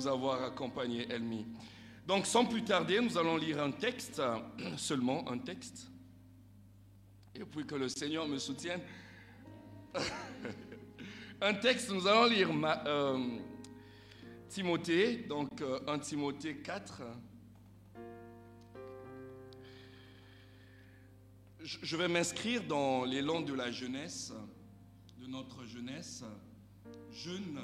nous avoir accompagnés, Elmi. Donc, sans plus tarder, nous allons lire un texte, seulement un texte. Et puis que le Seigneur me soutienne. un texte, nous allons lire euh, Timothée, donc 1 euh, Timothée 4. Je vais m'inscrire dans l'élan de la jeunesse, de notre jeunesse. Jeune,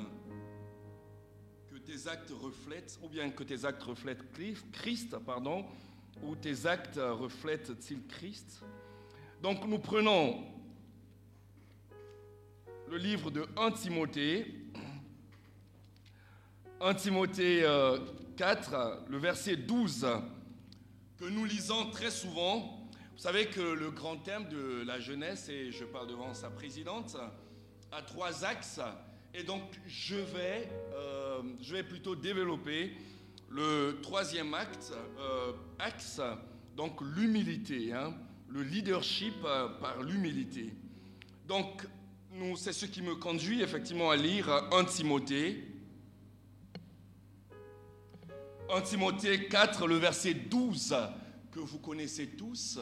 tes actes reflètent, ou bien que tes actes reflètent Christ, pardon, ou tes actes reflètent-ils Christ? Donc nous prenons le livre de 1 Timothée, 1 Timothée 4, euh, le verset 12, que nous lisons très souvent. Vous savez que le grand thème de la jeunesse, et je parle devant sa présidente, a trois axes. Et donc, je vais, euh, je vais plutôt développer le troisième acte, euh, axe, donc l'humilité, hein, le leadership par l'humilité. Donc, c'est ce qui me conduit effectivement à lire 1 Timothée. 1 Timothée 4, le verset 12, que vous connaissez tous.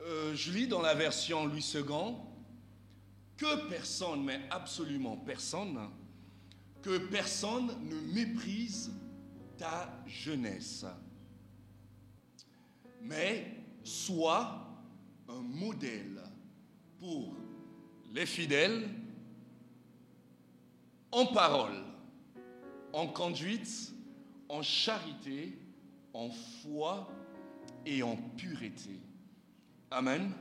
Euh, je lis dans la version Louis II que personne, mais absolument personne, que personne ne méprise ta jeunesse, mais sois un modèle pour les fidèles en parole, en conduite, en charité, en foi et en pureté. Amen.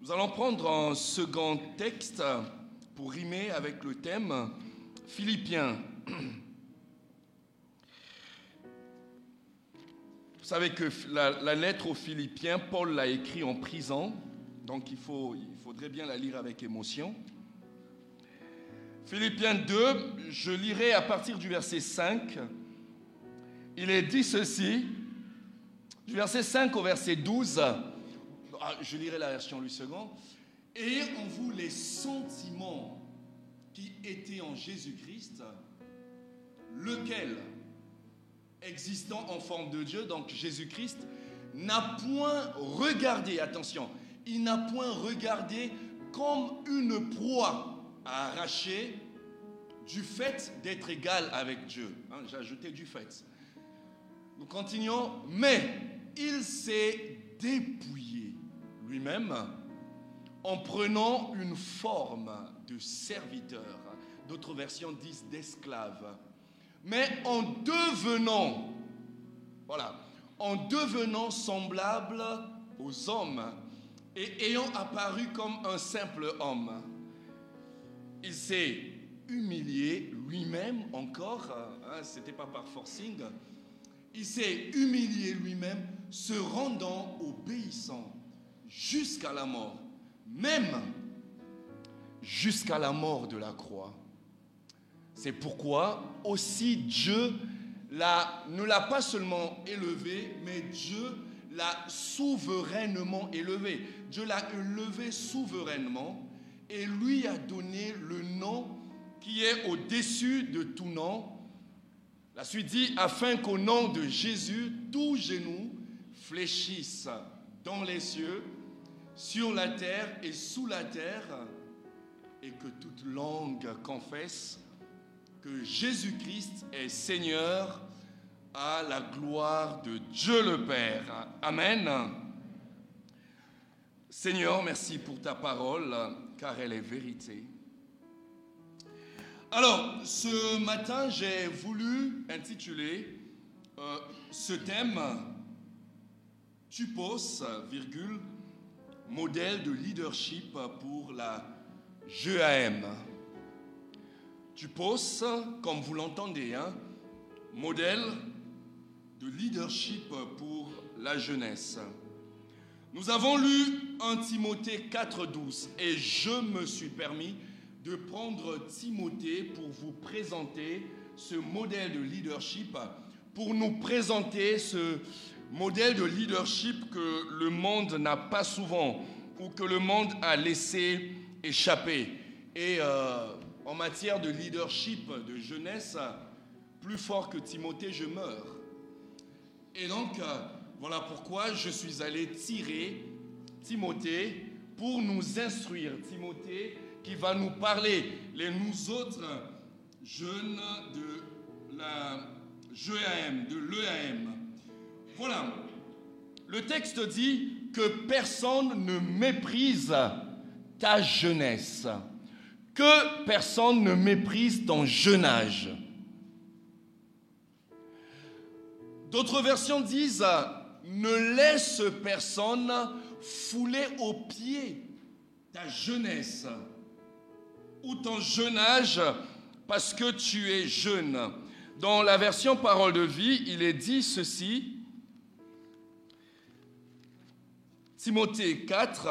Nous allons prendre un second texte pour rimer avec le thème Philippiens. Vous savez que la, lettre aux Philippiens, Paul l'a écrit en prison. Donc il faudrait bien la lire avec émotion. Philippiens 2, je lirai à partir du verset 5. Il est dit ceci, du verset 5 au verset 12, ah, je lirai la version lui second, et en vous les sentiments qui étaient en Jésus-Christ, lequel, existant en forme de Dieu, donc Jésus-Christ, n'a point regardé, attention, il n'a point regardé comme une proie à arracher du fait d'être égal avec Dieu. Hein, j'ai ajouté du fait. Nous continuons, mais il s'est dépouillé lui-même en prenant une forme de serviteur. D'autres versions disent d'esclave. Mais en devenant, voilà, en devenant semblable aux hommes, et ayant apparu comme un simple homme, il s'est humilié lui-même encore, hein, ce n'était pas par forcing, il s'est humilié lui-même, se rendant obéissant jusqu'à la mort, même jusqu'à la mort de la croix. C'est pourquoi aussi Dieu ne l'a pas seulement élevé, mais Dieu l'a souverainement élevé. Dieu l'a élevé souverainement et lui a donné le nom qui est au-dessus de tout nom. La suite dit, afin qu'au nom de Jésus, tout genou fléchisse dans les cieux, sur la terre et sous la terre, et que toute langue confesse que Jésus-Christ est Seigneur à la gloire de Dieu le Père. Amen. Seigneur, merci pour ta parole, car elle est vérité. Alors, ce matin, j'ai voulu intituler euh, ce thème Tupos, virgule, modèle de leadership pour la GAM. Tupos, comme vous l'entendez, hein, modèle de leadership pour la jeunesse. Nous avons lu 1 Timothée 4.12 et je me suis permis de prendre Timothée pour vous présenter ce modèle de leadership, pour nous présenter ce modèle de leadership que le monde n'a pas souvent ou que le monde a laissé échapper. Et euh, en matière de leadership de jeunesse, plus fort que Timothée, je meurs. Et donc, euh, voilà pourquoi je suis allé tirer Timothée pour nous instruire. Timothée qui va nous parler, les nous autres jeunes de la de l'EAM. Voilà. Le texte dit que personne ne méprise ta jeunesse, que personne ne méprise ton jeune âge. D'autres versions disent ne laisse personne fouler aux pieds ta jeunesse ou ton jeune âge parce que tu es jeune. Dans la version parole de vie, il est dit ceci. Timothée 4,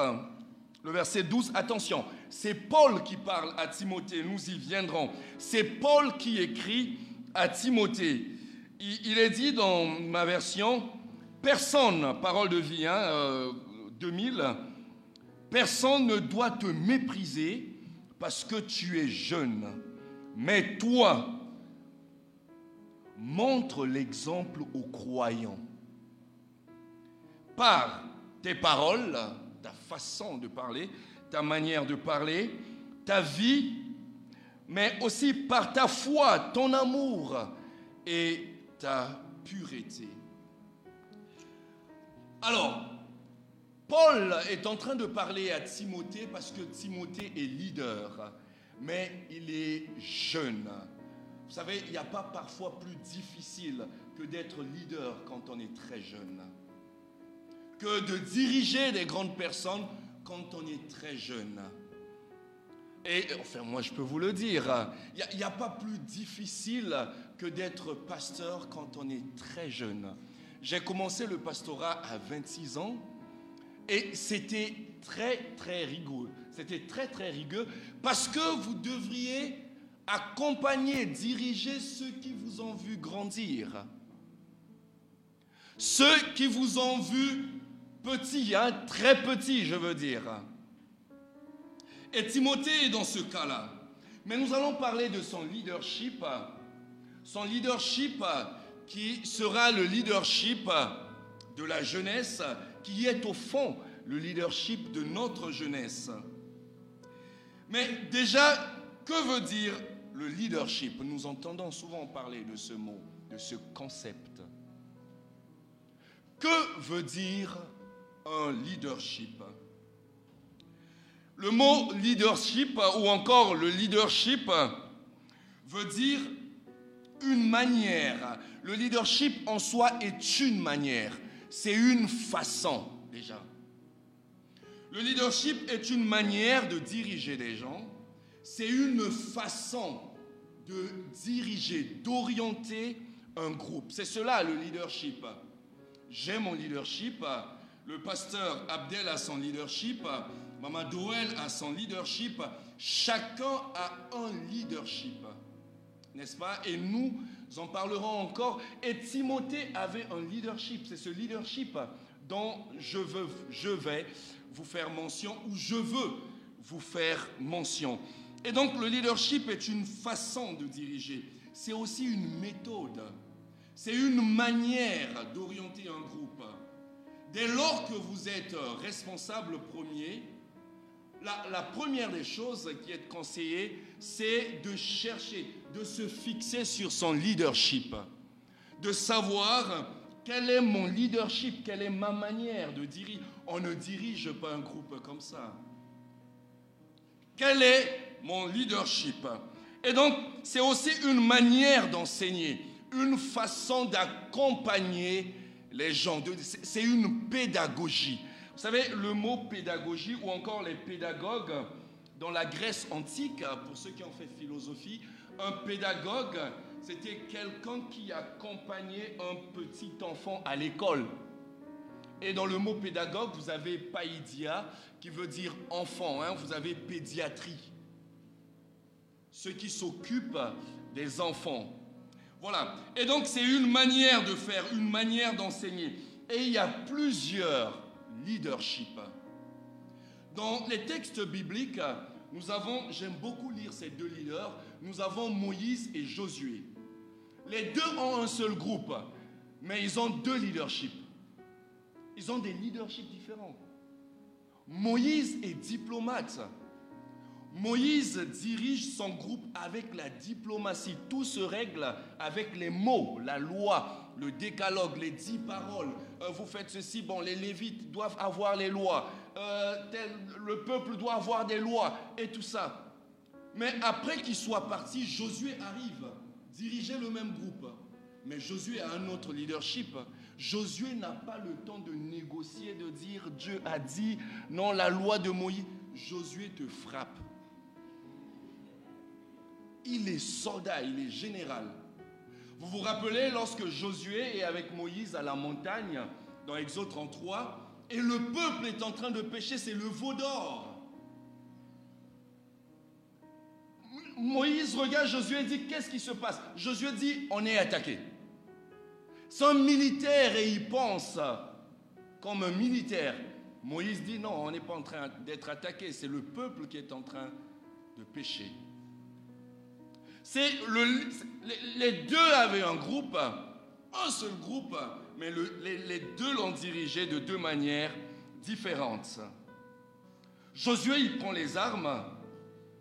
le verset 12, attention, c'est Paul qui parle à Timothée, nous y viendrons. C'est Paul qui écrit à Timothée. Il est dit dans ma version, personne, parole de vie, hein, 2000, euh, personne ne doit te mépriser parce que tu es jeune. Mais toi, montre l'exemple aux croyants par tes paroles, ta façon de parler, ta manière de parler, ta vie, mais aussi par ta foi, ton amour et ta pureté. Alors, Paul est en train de parler à Timothée parce que Timothée est leader, mais il est jeune. Vous savez, il n'y a pas parfois plus difficile que d'être leader quand on est très jeune, que de diriger des grandes personnes quand on est très jeune. Et enfin, moi, je peux vous le dire, il n'y a, pas plus difficile que d'être pasteur quand on est très jeune. J'ai commencé le pastorat à 26 ans. Et c'était très, très rigoureux. C'était très, très rigueux parce que vous devriez accompagner, diriger ceux qui vous ont vu grandir. Ceux qui vous ont vu petit, hein, très petit, je veux dire. Et Timothée est dans ce cas-là. Mais nous allons parler de son leadership, son leadership qui sera le leadership de la jeunesse qui est au fond le leadership de notre jeunesse. Mais déjà, que veut dire le leadership? Nous entendons souvent parler de ce mot, de ce concept. Que veut dire un leadership Le mot leadership ou encore le leadership veut dire une manière. Le leadership en soi est une manière c'est une façon déjà. Le leadership est une manière de diriger des gens, c'est une façon de diriger, d'orienter un groupe. C'est cela le leadership. J'ai mon leadership, le pasteur Abdel a son leadership, Maman Doel a son leadership, chacun a un leadership, n'est-ce pas? Et nous, en parlerons encore. Et Timothée avait un leadership. C'est ce leadership dont je, veux, je vais vous faire mention ou je veux vous faire mention. Et donc le leadership est une façon de diriger. C'est aussi une méthode. C'est une manière d'orienter un groupe. Dès lors que vous êtes responsable premier, la, première des choses qui est conseillée, c'est de chercher, de se fixer sur son leadership, de savoir quel est mon leadership, quelle est ma manière de diriger. On ne dirige pas un groupe comme ça. Quel est mon leadership? Et donc, c'est aussi une manière d'enseigner, une façon d'accompagner les gens. C'est une pédagogie. Vous savez, le mot pédagogie ou encore les pédagogues, dans la Grèce antique, pour ceux qui ont fait philosophie, un pédagogue, c'était quelqu'un qui accompagnait un petit enfant à l'école. Et dans le mot pédagogue, vous avez païdia, qui veut dire enfant, hein, vous avez pédiatrie, ceux qui s'occupent des enfants. Voilà. Et donc c'est une manière de faire, une manière d'enseigner. Et il y a plusieurs leadership. Dans les textes bibliques, nous avons, j'aime beaucoup lire ces deux leaders, nous avons Moïse et Josué. les deux ont un seul groupe, mais ils ont deux leaderships. Ils ont des leaderships différents. Moïse est diplomate. Moïse dirige son groupe avec la diplomatie. Tout se règle avec les mots, la loi, le décalogue, les dix paroles. Euh, vous faites ceci, bon, les Lévites doivent avoir les lois. Euh, le peuple doit avoir des lois et tout ça. Mais après qu'il soit parti, Josué arrive, diriger le même groupe. Mais Josué a un autre leadership. Josué n'a pas le temps de négocier, de dire Dieu a dit, non, la loi de Moïse. Josué te frappe. Il est soldat, il est général. Vous vous rappelez lorsque Josué est avec Moïse à la montagne, dans Exode 33, et le peuple est en train de pécher, c'est le veau d'or. Moïse regarde Josué et dit, qu'est-ce qui se passe? Josué dit, on est attaqué. C'est un militaire et il pense comme un militaire. Moïse dit, non, on n'est pas en train d'être attaqué, c'est le peuple qui est en train de pécher. Les deux avaient un groupe, un seul groupe, mais les, deux l'ont dirigé de deux manières différentes. Josué, il prend les armes.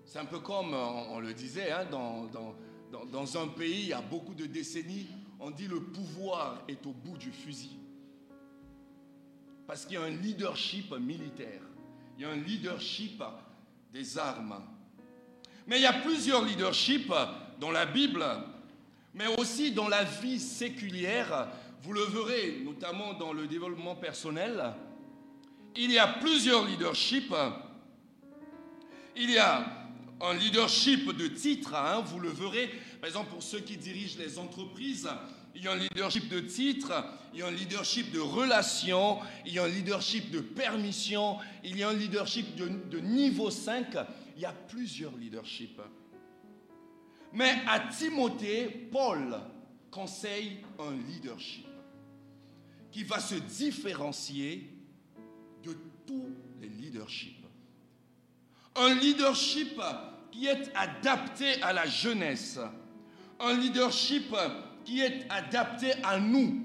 C'est un peu comme on, le disait, hein, dans, dans, dans un pays, il y a beaucoup de décennies, on dit le pouvoir est au bout du fusil. Parce qu'il y a un leadership militaire, il y a un leadership des armes. Mais il y a plusieurs leaderships dans la Bible, mais aussi dans la vie séculière. Vous le verrez, notamment dans le développement personnel. Il y a plusieurs leaderships. Il y a un leadership de titre, hein, vous le verrez. Par exemple, pour ceux qui dirigent les entreprises, il y a un leadership de titre, il y a un leadership de relation, il y a un leadership de permission, il y a un leadership de, de niveau 5 il y a plusieurs leaderships. Mais à Timothée, Paul conseille un leadership qui va se différencier de tous les leaderships. Un leadership qui est adapté à la jeunesse. Un leadership qui est adapté à nous.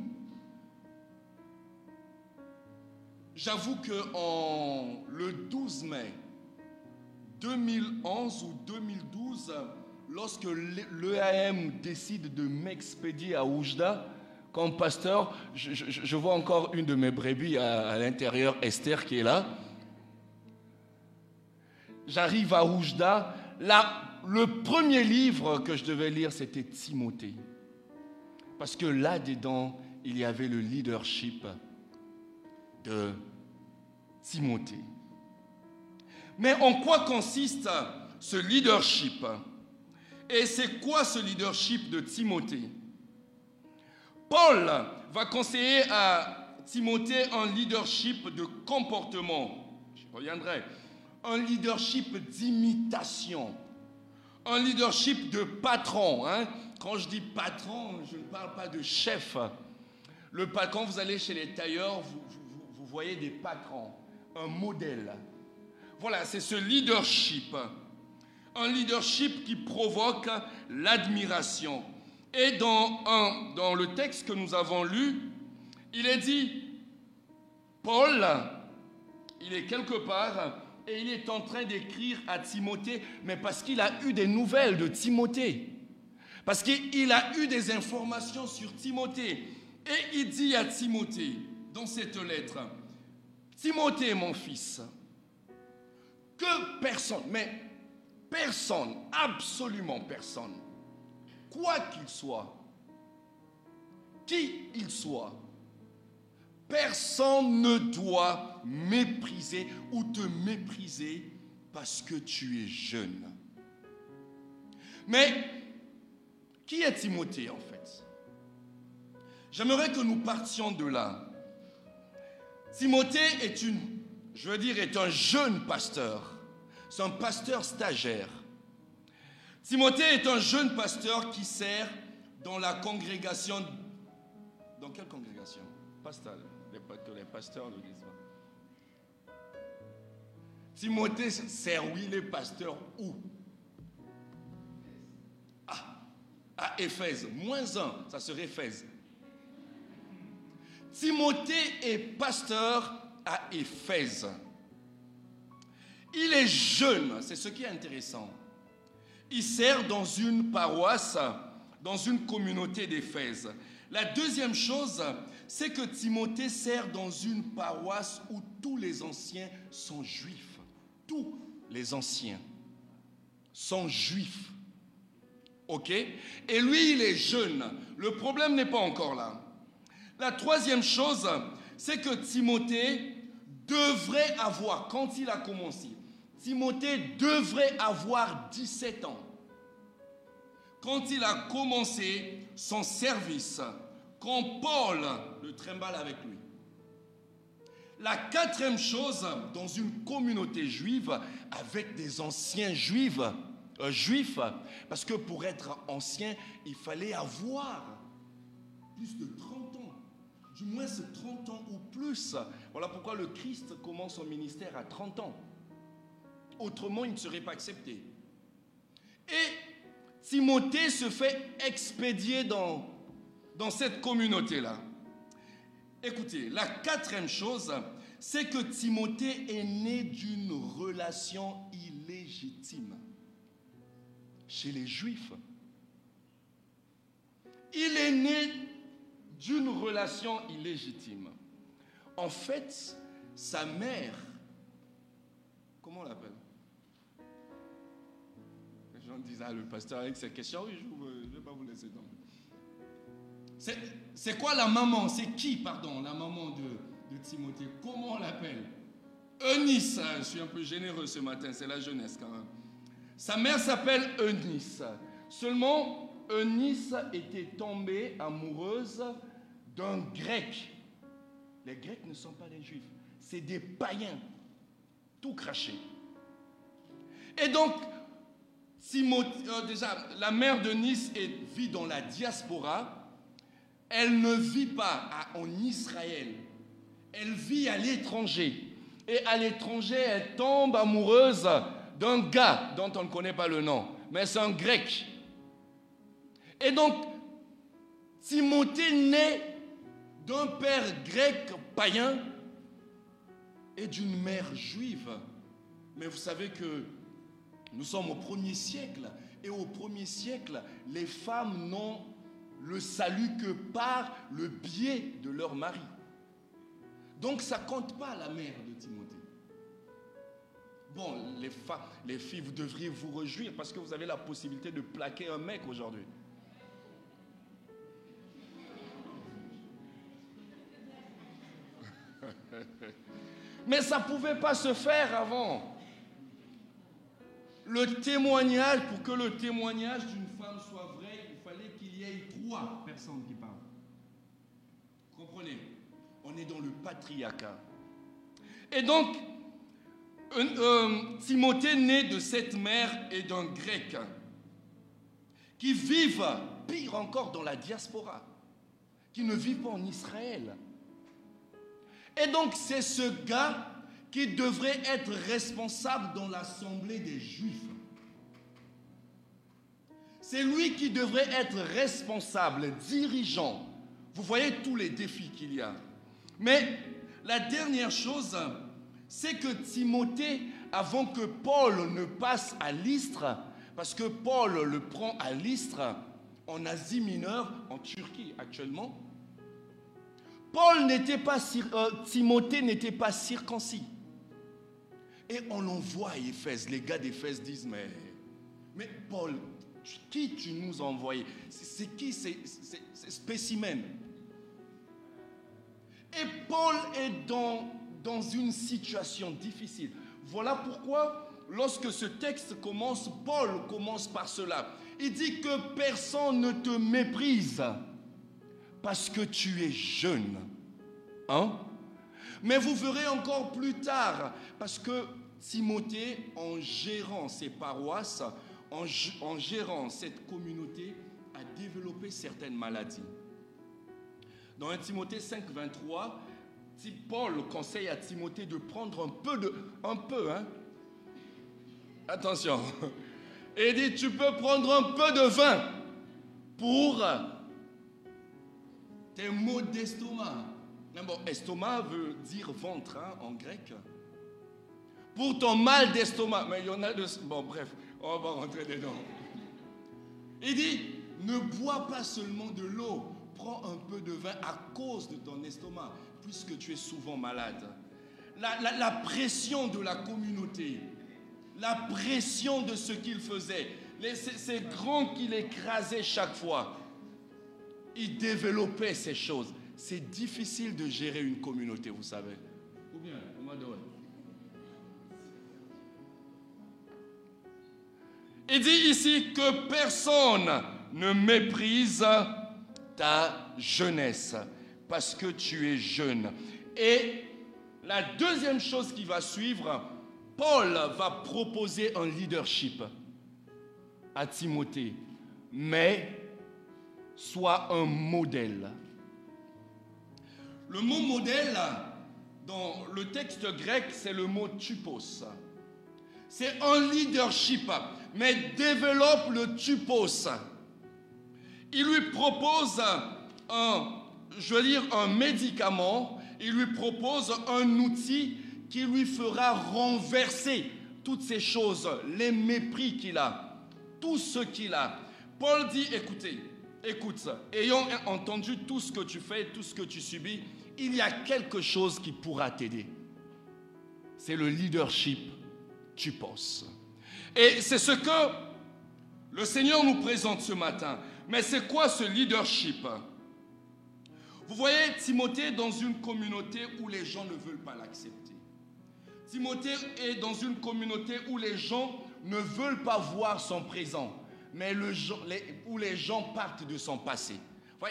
J'avoue que en le 12 mai 2011 ou 2012, lorsque l'EAM décide de m'expédier à Oujda, comme pasteur, je, vois encore une de mes brebis à, l'intérieur, Esther, qui est là. J'arrive à Oujda. Là, le premier livre que je devais lire, c'était Timothée. Parce que là-dedans, il y avait le leadership de Timothée. Mais en quoi consiste ce leadership? Et c'est quoi ce leadership de Timothée? Paul va conseiller à Timothée un leadership de comportement. Je reviendrai. Un leadership d'imitation. Un leadership de patron. Hein. Quand je dis patron, je ne parle pas de chef. Le, quand vous allez chez les tailleurs, vous voyez des patrons, un modèle. Voilà, c'est ce leadership. Un leadership qui provoque l'admiration. Et dans, dans le texte que nous avons lu, il est dit, Paul, il est quelque part et il est en train d'écrire à Timothée, mais parce qu'il a eu des nouvelles de Timothée. Parce qu'il a eu des informations sur Timothée. Et il dit à Timothée, dans cette lettre, Timothée, mon fils, que personne, mais personne, absolument personne, quoi qu'il soit, qui il soit, personne ne doit mépriser ou te mépriser parce que tu es jeune. Mais qui est Timothée en fait? J'aimerais que nous partions de là. Timothée est une je veux dire, est un jeune pasteur. C'est un pasteur stagiaire. Timothée est un jeune pasteur qui sert dans la congrégation. Dans quelle congrégation? Pasteur, les, pasteurs de l'église. Timothée sert, oui, les pasteurs où? À Éphèse. Moins 1, ça serait Éphèse. Timothée est pasteur à Éphèse. Il est jeune, c'est ce qui est intéressant. Il sert dans une paroisse, dans une communauté d'Éphèse. La deuxième chose, c'est que Timothée sert dans une paroisse où tous les anciens sont juifs. Tous les anciens sont juifs. OK? Et lui, il est jeune. Le problème n'est pas encore là. La troisième chose, c'est que Timothée devrait avoir, quand il a commencé, Timothée devrait avoir 17 ans. Quand il a commencé son service, quand Paul le trimballe avec lui. La quatrième chose, dans une communauté juive, avec des anciens juifs, euh, juifs, parce que pour être ancien, il fallait avoir plus de 30 ans, du moins 30 ans ou plus. Voilà pourquoi le Christ commence son ministère à 30 ans. Autrement, il ne serait pas accepté. Et Timothée se fait expédier dans, dans cette communauté-là. Écoutez, la quatrième chose, c'est que Timothée est né d'une relation illégitime chez les Juifs. Il est né d'une relation illégitime. En fait, sa mère, comment on l'appelle? Les gens disent, ah, le pasteur avec cette question, oui, je ne vais pas vous laisser tomber. C'est quoi la maman? C'est qui, pardon, la maman de, de Timothée? Comment on l'appelle? Eunice. Je suis un peu généreux ce matin, c'est la jeunesse quand même. Sa mère s'appelle Eunice. Seulement, Eunice était tombée amoureuse d'un grec. Les grecs ne sont pas des juifs, c'est des païens, tout craché. Et donc, euh, déjà, la mère de Nice vit dans la diaspora. Elle ne vit pas en Israël. Elle vit à l'étranger. Et à l'étranger, elle tombe amoureuse d'un gars dont on ne connaît pas le nom, mais c'est un grec. Et donc, Timothée naît d'un père grec païen et d'une mère juive. Mais vous savez que nous sommes au premier siècle. Et au premier siècle, les femmes n'ont le salut que par le biais de leur mari. Donc ça compte pas la mère de Timothée. Bon, les, les filles, vous devriez vous réjouir parce que vous avez la possibilité de plaquer un mec aujourd'hui. Mais ça ne pouvait pas se faire avant. Le témoignage, pour que le témoignage d'une femme soit vrai, il fallait qu'il y ait trois personnes qui parlent. Comprenez? On est dans le patriarcat. Et donc, euh, Timothée naît de cette mère et d'un grec qui vivent, pire encore, dans la diaspora, qui ne vivent pas en Israël. Et donc c'est ce gars qui devrait être responsable dans l'assemblée des Juifs. C'est lui qui devrait être responsable, dirigeant. Vous voyez tous les défis qu'il y a. Mais la dernière chose, c'est que Timothée, avant que Paul ne passe à l'Istre, parce que Paul le prend à l'Istre, en Asie mineure, en Turquie actuellement, Paul n'était pas, euh, Timothée n'était pas circoncis. Et on l'envoie à Éphèse. Les gars d'Éphèse disent, mais, Paul, qui tu nous as envoyé? C'est qui ces spécimens? Et Paul est dans une situation difficile. Voilà pourquoi, lorsque ce texte commence, Paul commence par cela. Il dit que personne ne te méprise parce que tu es jeune. Hein? Mais vous verrez encore plus tard, parce que Timothée, en gérant ses paroisses, en, gérant cette communauté, a développé certaines maladies. Dans 1 Timothée 5, 23, Paul conseille à Timothée de prendre un peu de... Un peu, hein? Attention. Et dit, tu peux prendre un peu de vin. pour tes maux d'estomac. Bon, estomac veut dire ventre hein, en grec. Pour ton mal d'estomac. Mais il y en a de... Bon, bref, on va rentrer dedans. Il dit, ne bois pas seulement de l'eau, prends un peu de vin à cause de ton estomac, puisque tu es souvent malade. La, pression de la communauté, la pression de ce qu'il faisait, ces grands qu'il écrasait chaque fois, il développait ces choses. C'est difficile de gérer une communauté, vous savez. Ou bien, Il dit ici que personne ne méprise ta jeunesse parce que tu es jeune. Et la deuxième chose qui va suivre, Paul va proposer un leadership à Timothée, mais soit un modèle. Le mot modèle, dans le texte grec, c'est le mot tupos. C'est un leadership, mais développe le tupos. Il lui propose un, je veux dire, un médicament, il lui propose un outil qui lui fera renverser toutes ces choses, les mépris qu'il a, tout ce qu'il a. Paul dit, écoutez, écoute ayant entendu tout ce que tu fais, tout ce que tu subis, il y a quelque chose qui pourra t'aider. C'est le leadership tu penses. Et c'est ce que le Seigneur nous présente ce matin. Mais c'est quoi ce leadership? Vous voyez Timothée dans une communauté où les gens ne veulent pas l'accepter. Timothée est dans une communauté où les gens ne veulent pas voir son présent, mais le, où les gens partent de son passé.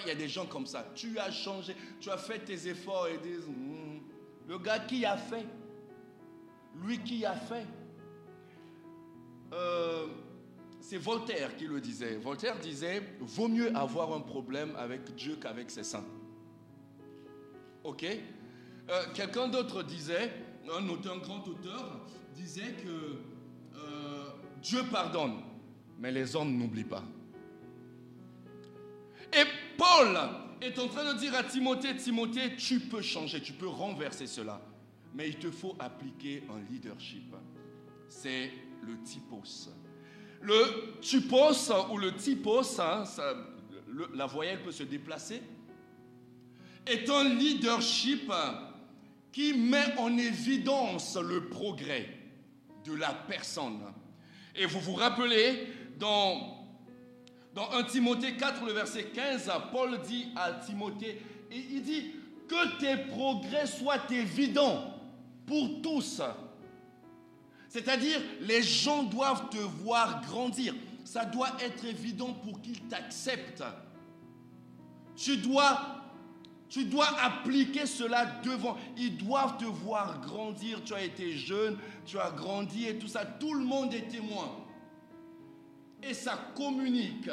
il y a des gens comme ça. Tu as changé, tu as fait tes efforts et disent, hmm, le gars qui a fait, lui qui a fait. Euh, c'est Voltaire qui le disait. Voltaire disait, vaut mieux avoir un problème avec Dieu qu'avec ses saints. Ok? Euh, Quelqu'un d'autre disait, un grand auteur, disait que euh, Dieu pardonne, mais les hommes n'oublient pas. Et Paul est en train de dire à Timothée, Timothée, tu peux changer, tu peux renverser cela, mais il te faut appliquer un leadership. C'est le typos. Le typos ou le typos, hein, la voyelle peut se déplacer, est un leadership qui met en évidence le progrès de la personne. Et vous vous rappelez, dans, dans 1 Timothée 4, le verset 15, Paul dit à Timothée, il dit, que tes progrès soient évidents pour tous c'est-à-dire, les gens doivent te voir grandir. Ça doit être évident pour qu'ils t'acceptent. Tu dois, tu dois appliquer cela devant. Ils doivent te voir grandir. Tu as été jeune, tu as grandi et tout ça. Tout le monde est témoin. Et ça communique.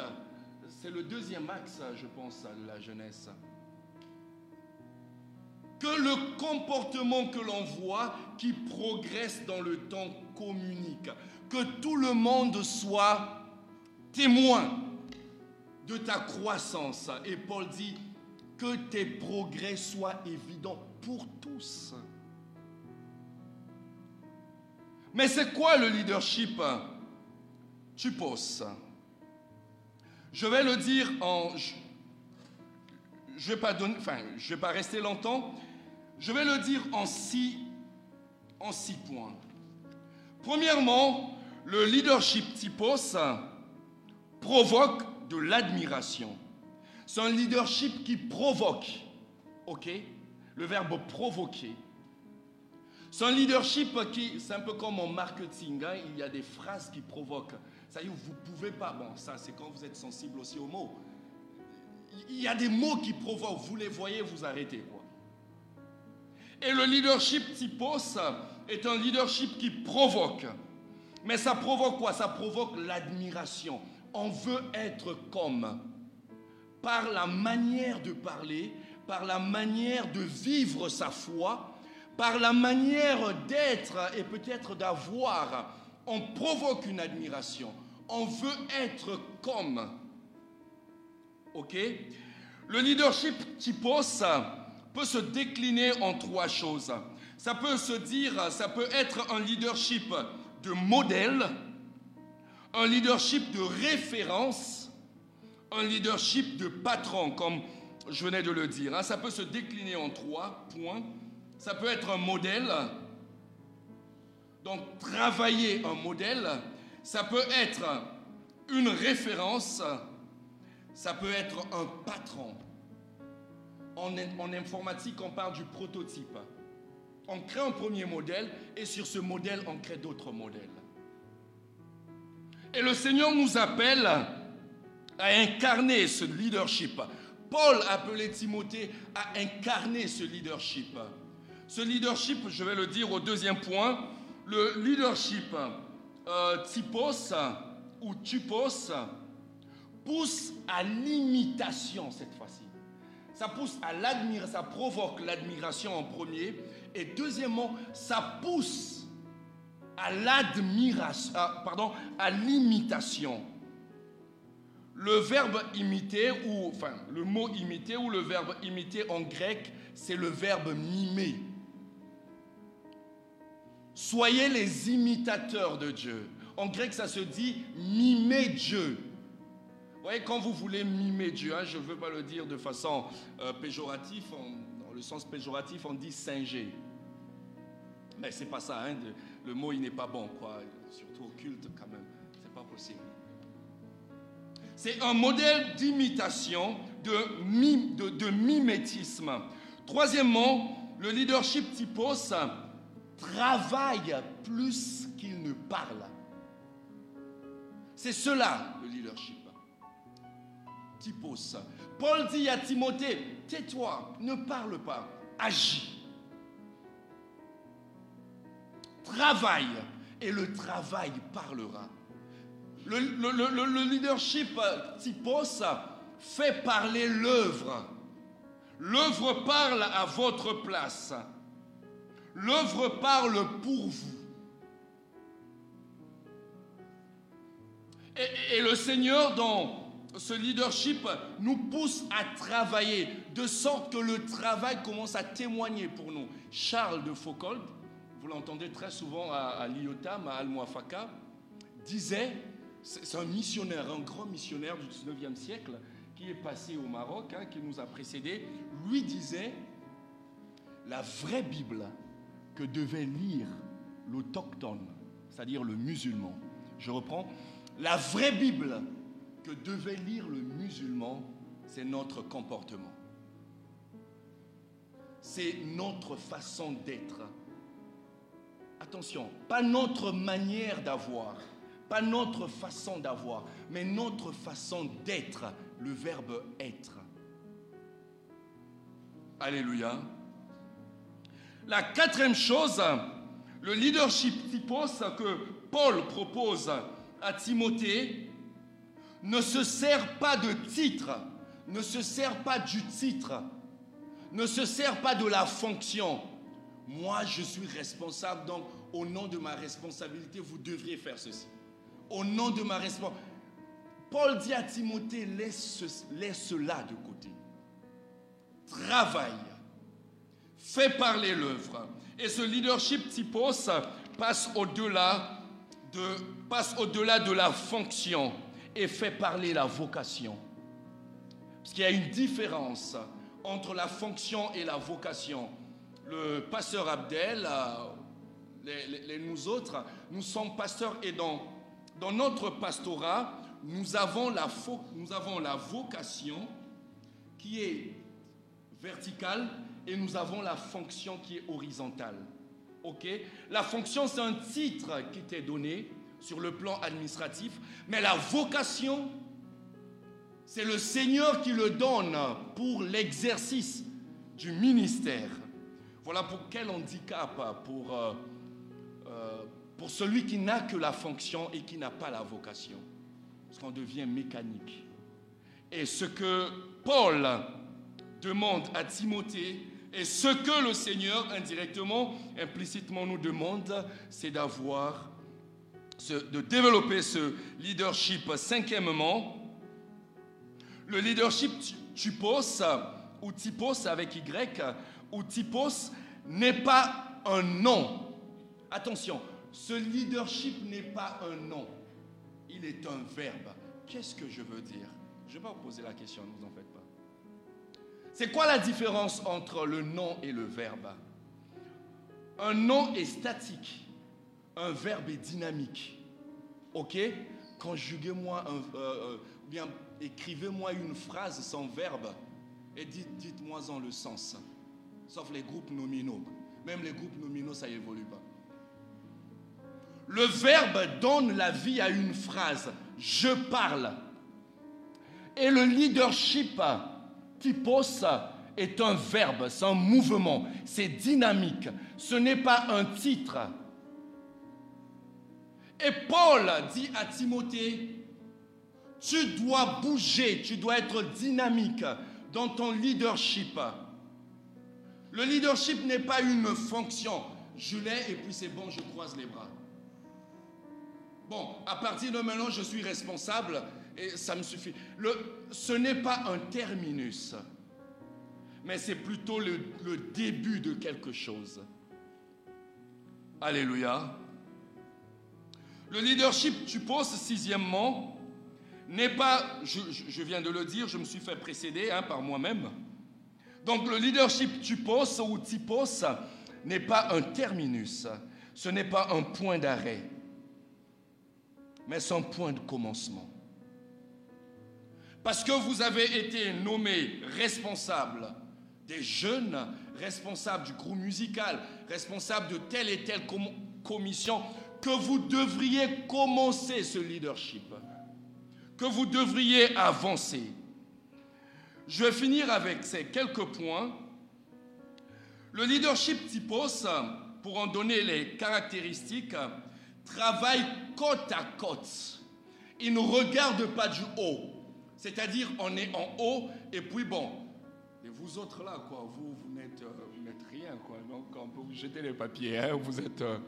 C'est le deuxième axe, je pense, de la jeunesse que le comportement que l'on voit qui progresse dans le temps communique. Que tout le monde soit témoin de ta croissance. Et Paul dit que tes progrès soient évidents pour tous. Mais c'est quoi le leadership? Je vais le dire en... Je ne vais, pas rester longtemps. Je vais le dire en six, en six points. Premièrement, le leadership typos provoque de l'admiration. C'est un leadership qui provoque. OK? Le verbe provoquer. Un leadership qui, c'est un peu comme en marketing, hein, il y a des phrases qui provoquent. Ça y est, vous pouvez pas, bon, ça c'est quand vous êtes sensible aussi aux mots. Il y a des mots qui provoquent, vous les voyez, vous arrêtez. Et le leadership typos est un leadership qui provoque. Mais ça provoque quoi? Ça provoque l'admiration. On veut être comme. Par la manière de parler, par la manière de vivre sa foi, par la manière d'être et peut-être d'avoir, on provoque une admiration. On veut être comme. Ok? Le leadership typos peut se décliner en trois choses. Ça peut se dire, ça peut être un leadership de modèle, un leadership de référence, un leadership de patron, comme je venais de le dire. Hein. Ça peut se décliner en trois points. Ça peut être un modèle, donc travailler un modèle. Ça peut être une référence, ça peut être un patron. En, informatique, on parle du prototype. On crée un premier modèle et sur ce modèle, on crée d'autres modèles. Et le Seigneur nous appelle à incarner ce leadership. Paul appelait Timothée à incarner ce leadership. Ce leadership, je vais le dire au deuxième point, le leadership euh, typos ou typos pousse à l'imitation cette fois-ci. Ça pousse à l'admiration, ça provoque l'admiration en premier. Et deuxièmement, ça pousse à à l'imitation. Le verbe imiter, ou le mot imiter ou le verbe imiter en grec, c'est le verbe mimer. Soyez les imitateurs de Dieu. En grec, ça se dit mimer Dieu. Vous voyez, quand vous voulez mimer Dieu, hein, je ne veux pas le dire de façon euh, péjorative, dans le sens péjoratif, on dit singer. Mais c'est pas ça, hein, le mot il n'est pas bon, quoi. Surtout au culte, quand même. C'est pas possible. C'est un modèle d'imitation, de, de, mimétisme. Troisièmement, le leadership typos travaille plus qu'il ne parle. C'est cela le leadership. Typos. Paul dit à Timothée, tais-toi, ne parle pas, agis. Travaille et le travail parlera. Le, leadership typos fait parler l'œuvre. L'œuvre parle à votre place. L'œuvre parle pour vous. Et, le Seigneur, dans ce leadership, nous pousse à travailler de sorte que le travail commence à témoigner pour nous. Charles de Foucault, vous l'entendez très souvent à, à à Al-Muafaka, disait c'est un missionnaire, un grand missionnaire du 19e siècle qui est passé au Maroc, hein, qui nous a précédés, lui disait la vraie Bible que devait lire l'autochtone, c'est-à-dire le musulman. Je reprends, la vraie Bible que devait lire le musulman, c'est notre comportement. C'est notre façon d'être. Attention, pas notre manière d'avoir pas notre façon d'avoir, mais notre façon d'être, le verbe être. Alléluia. La quatrième chose, le leadership typos que Paul propose à Timothée ne se sert pas de titre, ne se sert pas du titre, ne se sert pas de la fonction. Moi, je suis responsable, donc au nom de ma responsabilité, vous devriez faire ceci au nom de ma responsabilité. Paul dit à Timothée, laisse, laisse cela de côté. Travaille. Fais parler l'œuvre. Et ce leadership typos passe au-delà de, passe au-delà de la fonction et fait parler la vocation. Parce qu'il y a une différence entre la fonction et la vocation. Le pasteur Abdel, les, nous autres, nous sommes pasteurs aidants dans notre pastorat, nous avons la, nous avons la vocation qui est verticale et nous avons la fonction qui est horizontale. OK? La fonction, c'est un titre qui t'est donné sur le plan administratif, mais la vocation, c'est le Seigneur qui le donne pour l'exercice du ministère. Voilà pour quel handicap pour... Euh, euh, pour celui qui n'a que la fonction et qui n'a pas la vocation. Parce qu'on devient mécanique. Et ce que Paul demande à Timothée et ce que le Seigneur indirectement, implicitement nous demande, c'est d'avoir, de développer ce leadership. Cinquièmement, Le leadership typos ou typos avec Y ou typos n'est pas un nom. Attention, ce leadership n'est pas un nom. Il est un verbe. Qu'est-ce que je veux dire? Je vais pas vous poser la question, ne en faites pas. C'est quoi la différence entre le nom et le verbe? Un nom est statique, un verbe est dynamique. Ok? Conjuguez-moi un, euh, euh, bien écrivez-moi une phrase sans verbe et dites, dites-moi-en le sens. Sauf les groupes nominaux. Même les groupes nominaux, ça évolue pas. Le verbe donne la vie à une phrase. Je parle. Et le leadership typos est un verbe, c'est un mouvement, c'est dynamique. Ce n'est pas un titre. Et Paul dit à Timothée, tu dois bouger, tu dois être dynamique dans ton leadership. Le leadership n'est pas une fonction. Je l'ai et puis c'est bon, je croise les bras. Bon, à partir de maintenant, je suis responsable et ça me suffit. Ce n'est pas un terminus, mais c'est plutôt le, début de quelque chose. Alléluia. Le leadership, tu poses sixièmement, n'est pas, je, viens de le dire, je me suis fait précéder hein, par moi-même. Donc le leadership typos ou typos n'est pas un terminus, ce n'est pas un point d'arrêt, mais c'est un point de commencement. Parce que vous avez été nommé responsable des jeunes, responsable du groupe musical, responsable de telle et telle commission, que vous devriez commencer ce leadership que vous devriez avancer. Je vais finir avec ces quelques points. Le leadership typos, pour en donner les caractéristiques, travaille côte à côte. Il ne regarde pas du haut. C'est-à-dire, on est en haut, et puis bon, et vous autres là, quoi, vous, vous n'êtes, euh, rien, quoi. Donc, on peut vous jeter les papiers, hein, vous êtes. Euh.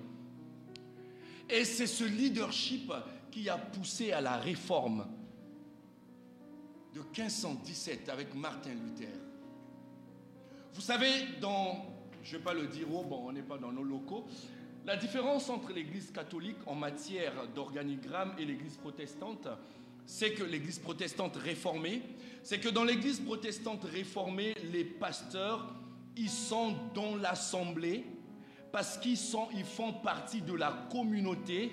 Et c'est ce leadership qui a poussé à la réforme de 1517 avec Martin Luther. Vous savez, dans, je ne vais pas le dire, oh, bon, on n'est pas dans nos locaux, la différence entre l'Église catholique en matière d'organigramme et l'Église protestante, c'est que l'Église protestante réformée, c'est que dans l'Église protestante réformée, les pasteurs, ils sont dans l'assemblée parce qu'ils sont, ils font partie de la communauté,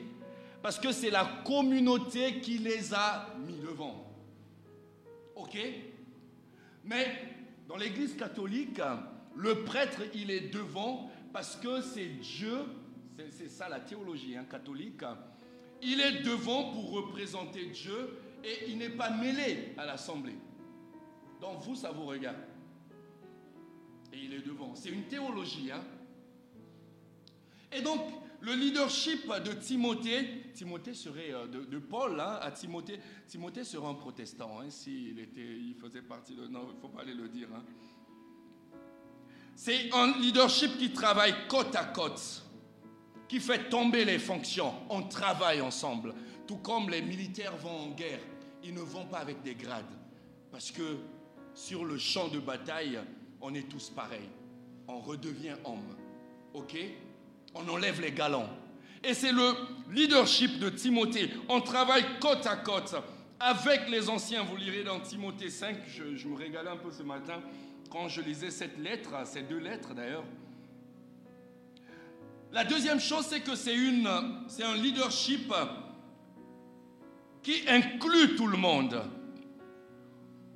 parce que c'est la communauté qui les a mis devant. OK? Mais dans l'Église catholique, le prêtre, il est devant parce que c'est Dieu, c'est ça la théologie hein, catholique, il est devant pour représenter Dieu et il n'est pas mêlé à l'assemblée. Donc vous, ça vous regarde. Et il est devant. C'est une théologie. Hein? Et donc, le leadership de Timothée, Timothée serait euh, de, Paul hein, à Timothée, Timothée serait un protestant hein, s'il était, il faisait partie de. Non, il ne faut pas aller le dire. Hein. C'est un leadership qui travaille côte à côte, qui fait tomber les fonctions. On travaille ensemble. Tout comme les militaires vont en guerre, ils ne vont pas avec des grades. Parce que sur le champ de bataille, on est tous pareils. On redevient homme. OK? On enlève les galons. Et c'est le leadership de Timothée. On travaille côte à côte avec les anciens. Vous lirez dans Timothée 5, je, me régalais un peu ce matin quand je lisais cette lettre, ces deux lettres d'ailleurs. La deuxième chose, c'est que c'est un leadership qui inclut tout le monde.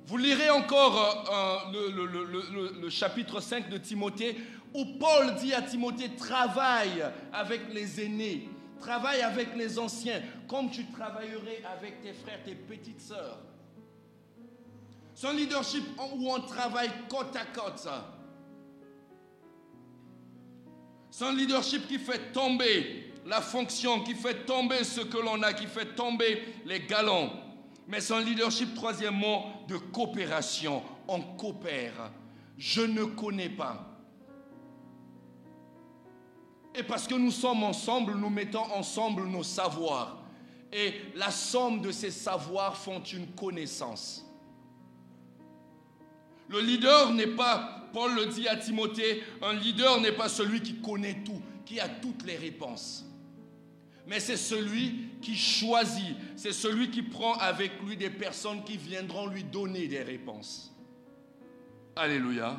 Vous lirez encore euh, le, le, chapitre 5 de Timothée où Paul dit à Timothée, travaille avec les aînés, travaille avec les anciens, comme tu travaillerais avec tes frères, tes petites sœurs. C'est un leadership où on travaille côte à côte. C'est un leadership qui fait tomber la fonction, qui fait tomber ce que l'on a, qui fait tomber les galons. Mais un leadership, troisièmement, de coopération. On coopère. Je ne connais pas. Et parce que nous sommes ensemble, nous mettons ensemble nos savoirs. Et la somme de ces savoirs font une connaissance. Le leader n'est pas, Paul le dit à Timothée, un leader n'est pas celui qui connaît tout, qui a toutes les réponses. Mais c'est celui qui choisit, c'est celui qui prend avec lui des personnes qui viendront lui donner des réponses. Alléluia.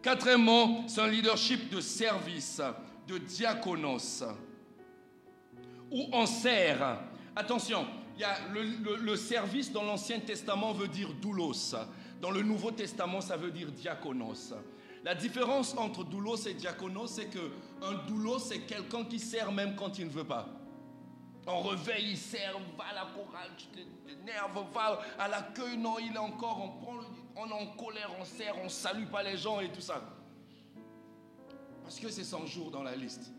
Quatrièmement, c'est un leadership de service, de diaconos, où on sert. Attention, il y a le, le service dans l'Ancien Testament veut dire doulos. Dans le Nouveau Testament, ça veut dire diaconos. La différence entre doulos et diaconos, c'est que un doulos, c'est quelqu'un qui sert même quand il ne veut pas. On réveille, il sert, va à la chorale, tu t'énerves, va à l'accueil, non, il est encore, on prend, on est en colère, on sert, on salue pas les gens et tout ça. Parce que c'est 100 jours dans la liste.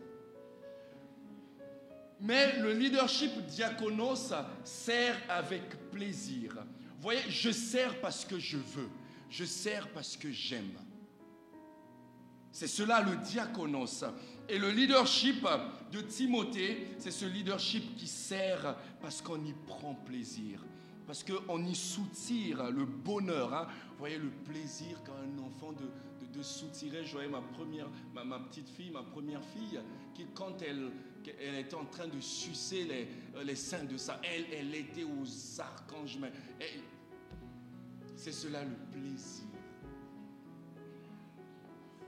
Mais le leadership diaconos sert avec plaisir. Vous voyez, je sers parce que je veux. Je sers parce que j'aime. C'est cela le diaconos. Et le leadership de Timothée, c'est ce leadership qui sert parce qu'on y prend plaisir, parce qu'on y soutire le bonheur. Hein. Vous voyez le plaisir quand un enfant de, de, soutirer. Je voyais ma, première, ma, petite fille, ma première fille, qui quand elle, elle était en train de sucer les, les seins de sa, elle, elle était aux archanges. C'est cela le plaisir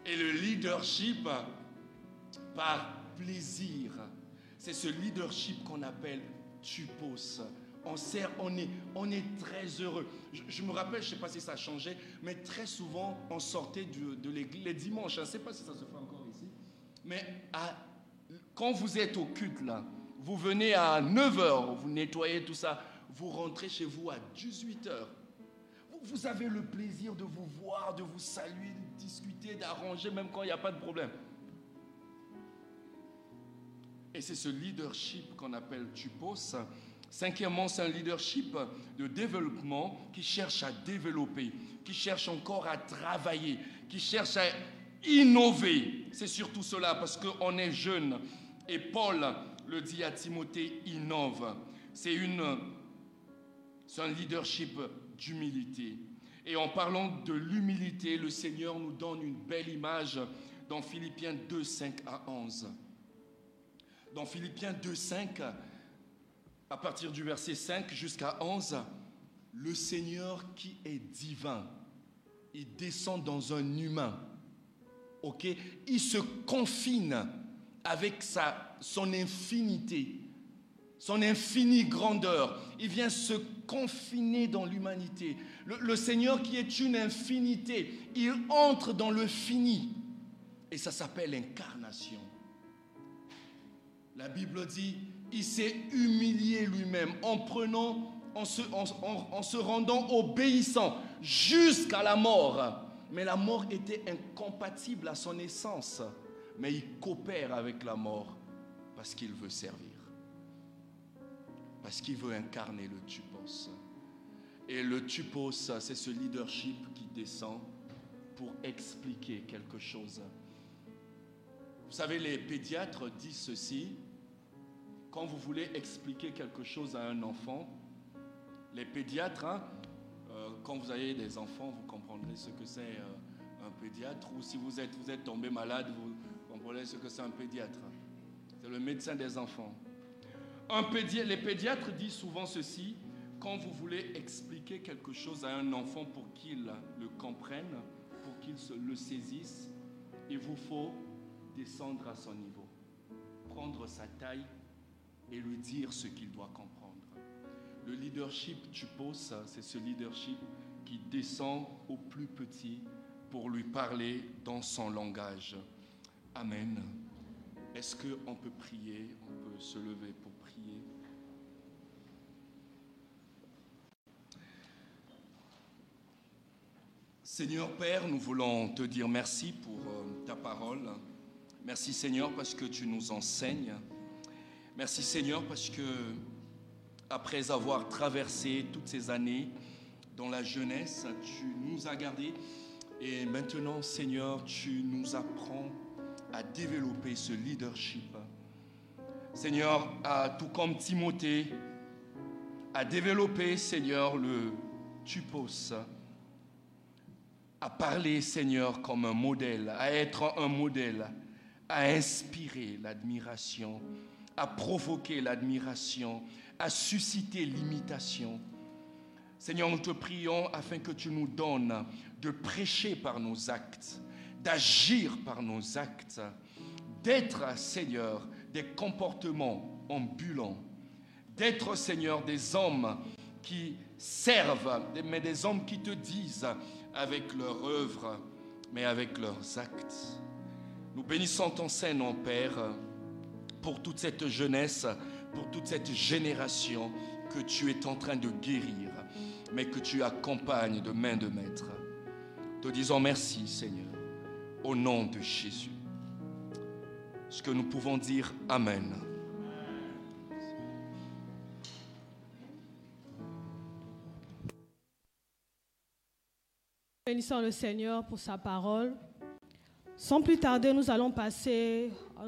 et le leadership par plaisir. C'est ce leadership qu'on appelle tupos. On sert, on est, on est très heureux. Je, me rappelle, je ne sais pas si ça a changé, mais très souvent, on sortait de, l'église les dimanches. Je ne sais pas si ça se fait encore ici. Mais quand vous êtes au culte, là, vous venez à 9h, vous nettoyez tout ça, vous rentrez chez vous à 18h. Vous avez le plaisir de vous voir, de vous saluer, de discuter, d'arranger, même quand il n'y a pas de problème. Et c'est ce leadership qu'on appelle Tupos. Cinquièmement, c'est un leadership de développement qui cherche à développer, qui cherche encore à travailler, qui cherche à innover. C'est surtout cela parce qu'on est jeune. Et Paul le dit à Timothée, innove. C'est une, c'est un leadership d'humilité. Et en parlant de l'humilité, le Seigneur nous donne une belle image dans Philippiens 2, 5 à 11. Dans Philippiens 2, 5, à partir du verset 5 jusqu'à 11, le Seigneur qui est divin, il descend dans un humain. OK? Il se confine avec sa, son infinité, son infinie grandeur. Il vient se confiner dans l'humanité. Le, Seigneur qui est une infinité, il entre dans le fini. Et ça s'appelle incarnation. La Bible dit, il s'est humilié lui-même en prenant, en se, en se rendant obéissant jusqu'à la mort. Mais la mort était incompatible à son essence. Mais il coopère avec la mort parce qu'il veut servir parce qu'il veut incarner le tupos. Et le tupos, c'est ce leadership qui descend pour expliquer quelque chose. Vous savez, les pédiatres disent ceci. Quand vous voulez expliquer quelque chose à un enfant, les pédiatres, hein, euh, quand vous avez des enfants, vous comprendrez ce que c'est euh, un pédiatre. Ou si vous êtes, vous êtes tombé malade, vous comprenez ce que c'est un pédiatre. C'est le médecin des enfants les pédiatres disent souvent ceci, quand vous voulez expliquer quelque chose à un enfant pour qu'il le comprenne, pour qu'il le saisisse, il vous faut descendre à son niveau, prendre sa taille et lui dire ce qu'il doit comprendre. Le leadership tu poses, c'est ce leadership qui descend au plus petit pour lui parler dans son langage. Amen. Est-ce qu'on peut prier, on peut se lever pour Seigneur Père, nous voulons te dire merci pour euh, ta parole. Merci Seigneur parce que tu nous enseignes. Merci Seigneur parce que après avoir traversé toutes ces années dans la jeunesse, tu nous as gardés et maintenant Seigneur, tu nous apprends à développer ce leadership. Seigneur, tout comme Timothée, à développer Seigneur le tupos à parler, Seigneur, comme un modèle, à être un modèle, à inspirer l'admiration, à provoquer l'admiration, à susciter l'imitation. Seigneur, nous te prions afin que tu nous donnes de prêcher par nos actes, d'agir par nos actes, d'être, Seigneur, des comportements ambulants, d'être, Seigneur, des hommes qui servent, mais des hommes qui te disent avec leur œuvre, mais avec leurs actes. Nous bénissons ton Saint-Nom, Père, pour toute cette jeunesse, pour toute cette génération que tu es en train de guérir, mais que tu accompagnes de main de maître. Te disons merci, Seigneur, au nom de Jésus. Ce que nous pouvons dire Amen. Bénissons le Seigneur pour sa parole. Sans plus tarder, nous allons passer